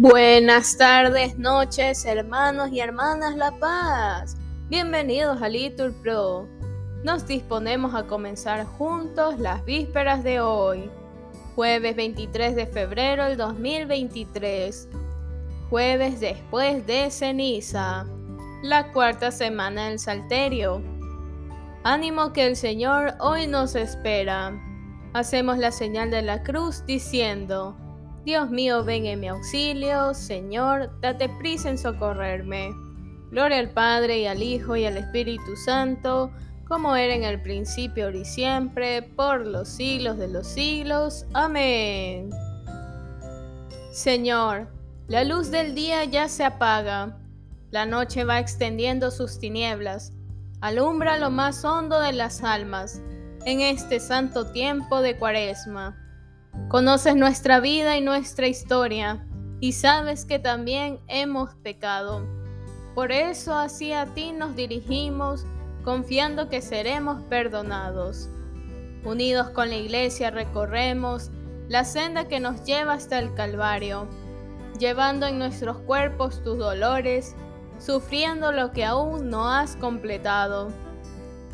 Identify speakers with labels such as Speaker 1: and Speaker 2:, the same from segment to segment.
Speaker 1: Buenas tardes, noches, hermanos y hermanas La Paz. Bienvenidos a Litur Pro. Nos disponemos a comenzar juntos las vísperas de hoy, jueves 23 de febrero del 2023, jueves después de ceniza, la cuarta semana del Salterio. Ánimo que el Señor hoy nos espera. Hacemos la señal de la cruz diciendo, Dios mío, ven en mi auxilio, Señor, date prisa en socorrerme. Gloria al Padre y al Hijo y al Espíritu Santo, como era en el principio, ahora y siempre, por los siglos de los siglos. Amén. Señor, la luz del día ya se apaga, la noche va extendiendo sus tinieblas, alumbra lo más hondo de las almas en este santo tiempo de cuaresma. Conoces nuestra vida y nuestra historia y sabes que también hemos pecado. Por eso así a ti nos dirigimos, confiando que seremos perdonados. Unidos con la iglesia recorremos la senda que nos lleva hasta el Calvario, llevando en nuestros cuerpos tus dolores, sufriendo lo que aún no has completado.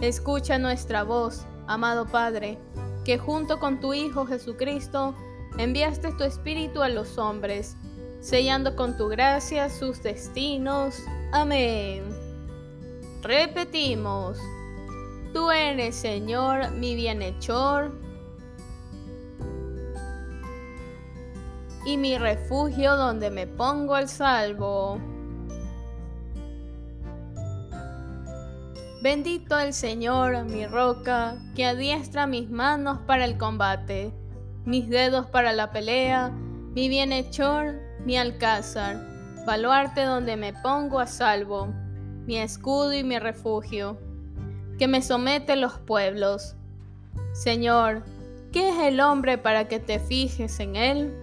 Speaker 1: Escucha nuestra voz, amado Padre, que junto con tu Hijo Jesucristo enviaste tu Espíritu a los hombres, sellando con tu gracia sus destinos. Amén. Repetimos, tú eres Señor mi bienhechor y mi refugio donde me pongo al salvo. Bendito el Señor, mi roca, que adiestra mis manos para el combate, mis dedos para la pelea, mi bienhechor, mi alcázar, baluarte donde me pongo a salvo, mi escudo y mi refugio, que me somete los pueblos. Señor, ¿qué es el hombre para que te fijes en él?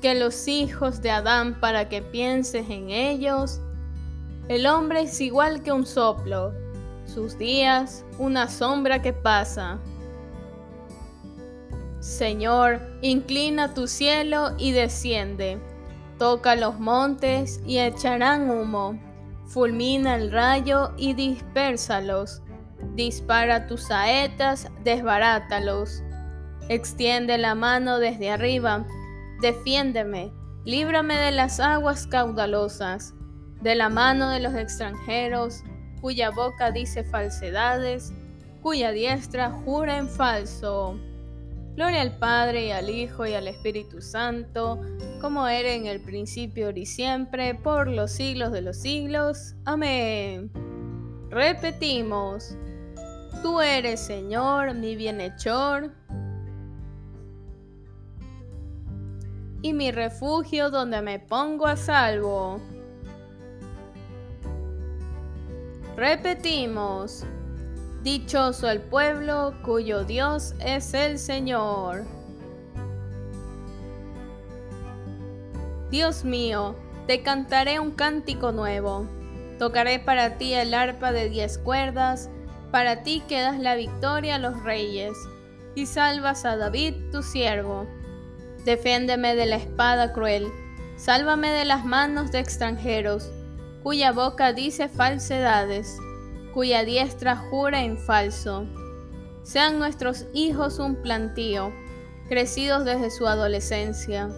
Speaker 1: Que los hijos de Adán para que pienses en ellos. El hombre es igual que un soplo sus días una sombra que pasa. Señor, inclina tu cielo y desciende. Toca los montes y echarán humo. Fulmina el rayo y dispérsalos. Dispara tus saetas, desbarátalos. Extiende la mano desde arriba. Defiéndeme, líbrame de las aguas caudalosas, de la mano de los extranjeros, cuya boca dice falsedades, cuya diestra jura en falso. Gloria al Padre y al Hijo y al Espíritu Santo, como era en el principio y siempre, por los siglos de los siglos. Amén. Repetimos, tú eres Señor, mi bienhechor, y mi refugio donde me pongo a salvo. Repetimos, dichoso el pueblo cuyo Dios es el Señor. Dios mío, te cantaré un cántico nuevo. Tocaré para ti el arpa de diez cuerdas, para ti que das la victoria a los reyes, y salvas a David tu siervo. Defiéndeme de la espada cruel, sálvame de las manos de extranjeros cuya boca dice falsedades, cuya diestra jura en falso. Sean nuestros hijos un plantío, crecidos desde su adolescencia.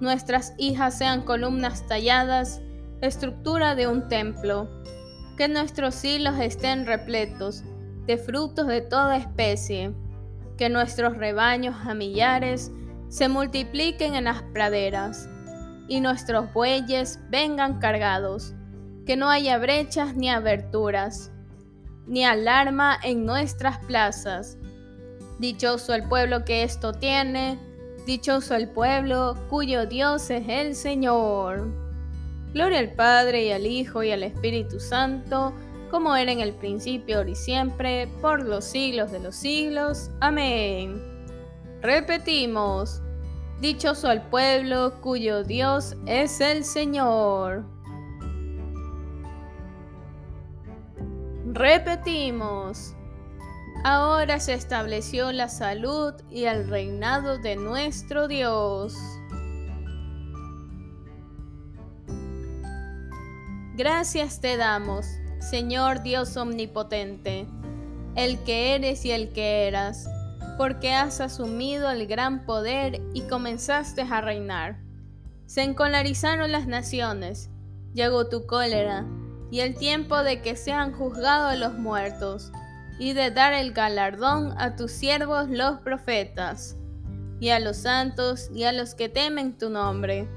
Speaker 1: Nuestras hijas sean columnas talladas, estructura de un templo. Que nuestros hilos estén repletos de frutos de toda especie. Que nuestros rebaños a millares se multipliquen en las praderas y nuestros bueyes vengan cargados que no haya brechas ni aberturas, ni alarma en nuestras plazas. Dichoso el pueblo que esto tiene, dichoso el pueblo cuyo Dios es el Señor. Gloria al Padre y al Hijo y al Espíritu Santo, como era en el principio, ahora y siempre, por los siglos de los siglos. Amén. Repetimos, dichoso el pueblo cuyo Dios es el Señor. Repetimos, ahora se estableció la salud y el reinado de nuestro Dios. Gracias te damos, Señor Dios omnipotente, el que eres y el que eras, porque has asumido el gran poder y comenzaste a reinar. Se encolarizaron las naciones, llegó tu cólera, y el tiempo de que sean juzgados los muertos, y de dar el galardón a tus siervos los profetas, y a los santos y a los que temen tu nombre,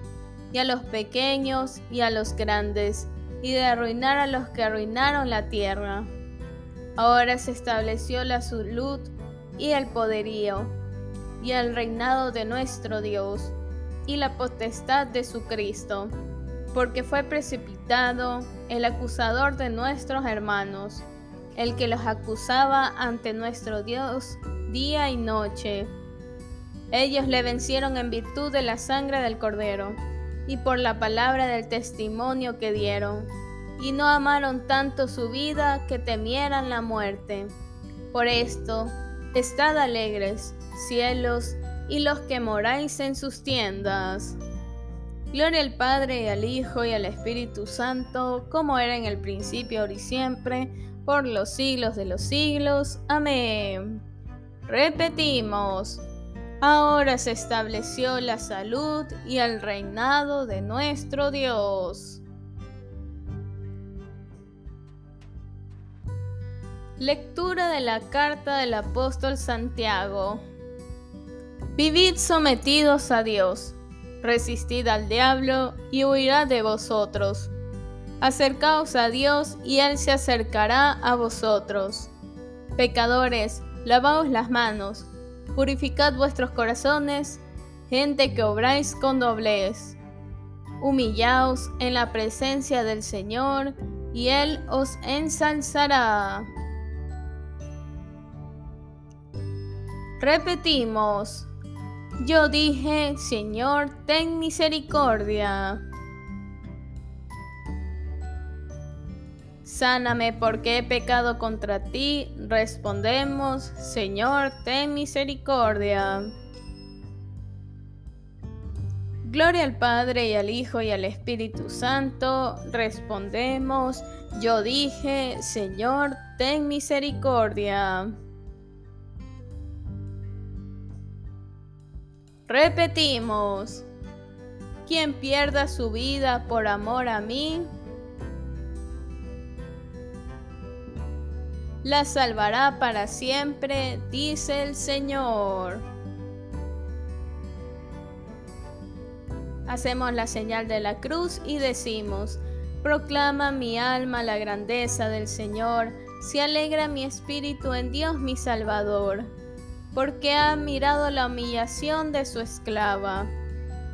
Speaker 1: y a los pequeños y a los grandes, y de arruinar a los que arruinaron la tierra. Ahora se estableció la salud y el poderío, y el reinado de nuestro Dios, y la potestad de su Cristo, porque fue precipitado el acusador de nuestros hermanos, el que los acusaba ante nuestro Dios día y noche. Ellos le vencieron en virtud de la sangre del Cordero y por la palabra del testimonio que dieron, y no amaron tanto su vida que temieran la muerte. Por esto, estad alegres, cielos, y los que moráis en sus tiendas. Gloria al Padre, y al Hijo, y al Espíritu Santo, como era en el principio, ahora y siempre, por los siglos de los siglos. Amén. Repetimos. Ahora se estableció la salud y el reinado de nuestro Dios. Lectura de la carta del apóstol Santiago. Vivid sometidos a Dios, resistid al diablo y huirá de vosotros. Acercaos a Dios y Él se acercará a vosotros. Pecadores, lavaos las manos Purificad vuestros corazones, gente que obráis con doblez. Humillaos en la presencia del Señor, y Él os ensalzará. Repetimos, yo dije, Señor, ten misericordia. Sáname porque he pecado contra ti. Respondemos, Señor, ten misericordia. Gloria al Padre y al Hijo y al Espíritu Santo. Respondemos, yo dije, Señor, ten misericordia. Repetimos, quien pierda su vida por amor a mí, la salvará para siempre, dice el Señor. Hacemos la señal de la cruz y decimos, proclama mi alma la grandeza del Señor, se alegra mi espíritu en Dios mi Salvador, porque ha mirado la humillación de su esclava.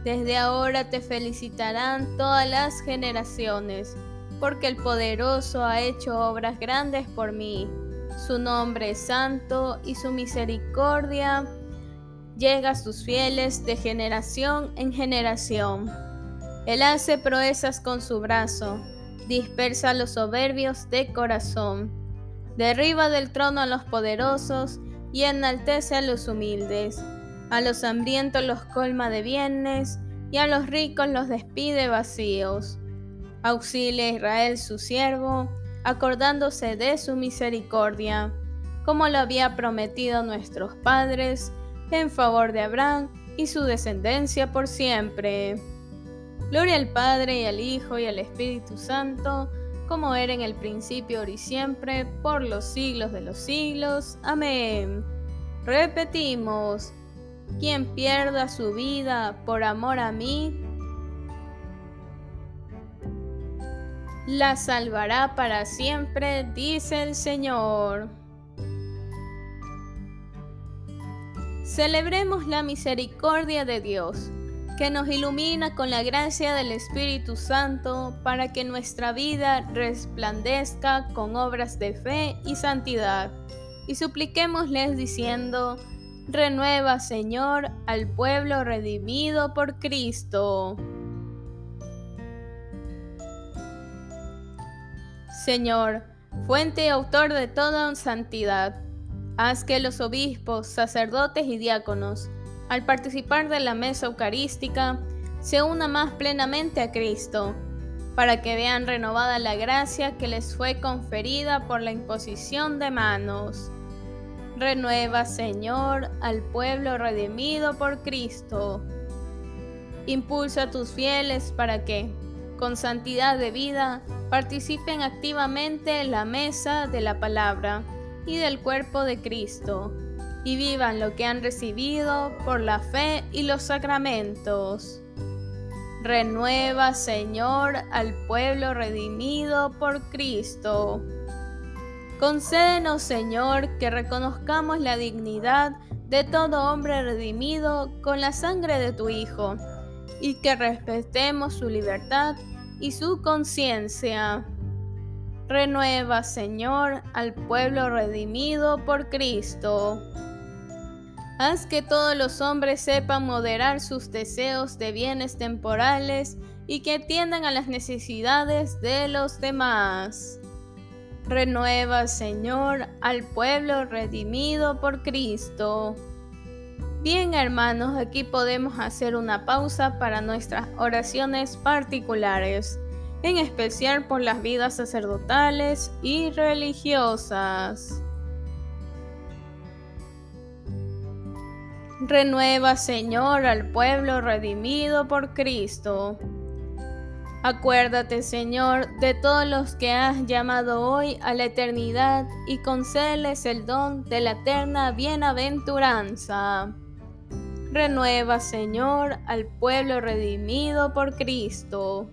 Speaker 1: Desde ahora te felicitarán todas las generaciones porque el poderoso ha hecho obras grandes por mí. Su nombre es santo y su misericordia llega a sus fieles de generación en generación. Él hace proezas con su brazo, dispersa a los soberbios de corazón, derriba del trono a los poderosos y enaltece a los humildes. A los hambrientos los colma de bienes y a los ricos los despide vacíos Auxilia a Israel su siervo, acordándose de su misericordia, como lo había prometido nuestros padres, en favor de Abraham y su descendencia por siempre. Gloria al Padre y al Hijo y al Espíritu Santo, como era en el principio, ahora y siempre, por los siglos de los siglos. Amén. Repetimos, quien pierda su vida por amor a mí, la salvará para siempre, dice el Señor. Celebremos la misericordia de Dios, que nos ilumina con la gracia del Espíritu Santo para que nuestra vida resplandezca con obras de fe y santidad. Y supliquémosles diciendo, renueva Señor al pueblo redimido por Cristo. Señor, fuente y autor de toda santidad, haz que los obispos, sacerdotes y diáconos, al participar de la mesa eucarística, se una más plenamente a Cristo, para que vean renovada la gracia que les fue conferida por la imposición de manos. Renueva, Señor, al pueblo redimido por Cristo. Impulsa a tus fieles para que, con santidad de vida, participen activamente en la mesa de la palabra y del cuerpo de Cristo, y vivan lo que han recibido por la fe y los sacramentos. Renueva, Señor, al pueblo redimido por Cristo. Concédenos, Señor, que reconozcamos la dignidad de todo hombre redimido con la sangre de tu Hijo, y que respetemos su libertad y su conciencia. Renueva, Señor, al pueblo redimido por Cristo. Haz que todos los hombres sepan moderar sus deseos de bienes temporales y que atiendan a las necesidades de los demás. Renueva, Señor, al pueblo redimido por Cristo. Bien, hermanos, aquí podemos hacer una pausa para nuestras oraciones particulares, en especial por las vidas sacerdotales y religiosas. Renueva, Señor, al pueblo redimido por Cristo. Acuérdate, Señor, de todos los que has llamado hoy a la eternidad y concédeles el don de la eterna bienaventuranza. Renueva, Señor, al pueblo redimido por Cristo.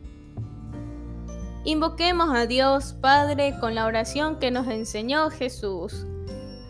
Speaker 1: Invoquemos a Dios Padre con la oración que nos enseñó Jesús.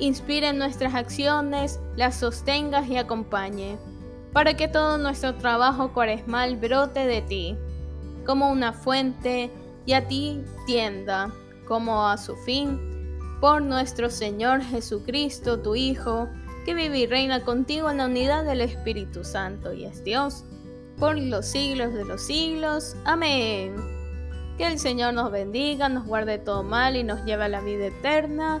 Speaker 1: inspire nuestras acciones, las sostengas y acompañe, para que todo nuestro trabajo cuaresmal brote de ti, como una fuente, y a ti tienda, como a su fin, por nuestro Señor Jesucristo, tu Hijo, que vive y reina contigo en la unidad del Espíritu Santo y es Dios, por los siglos de los siglos. Amén. Que el Señor nos bendiga, nos guarde todo mal y nos lleve a la vida eterna.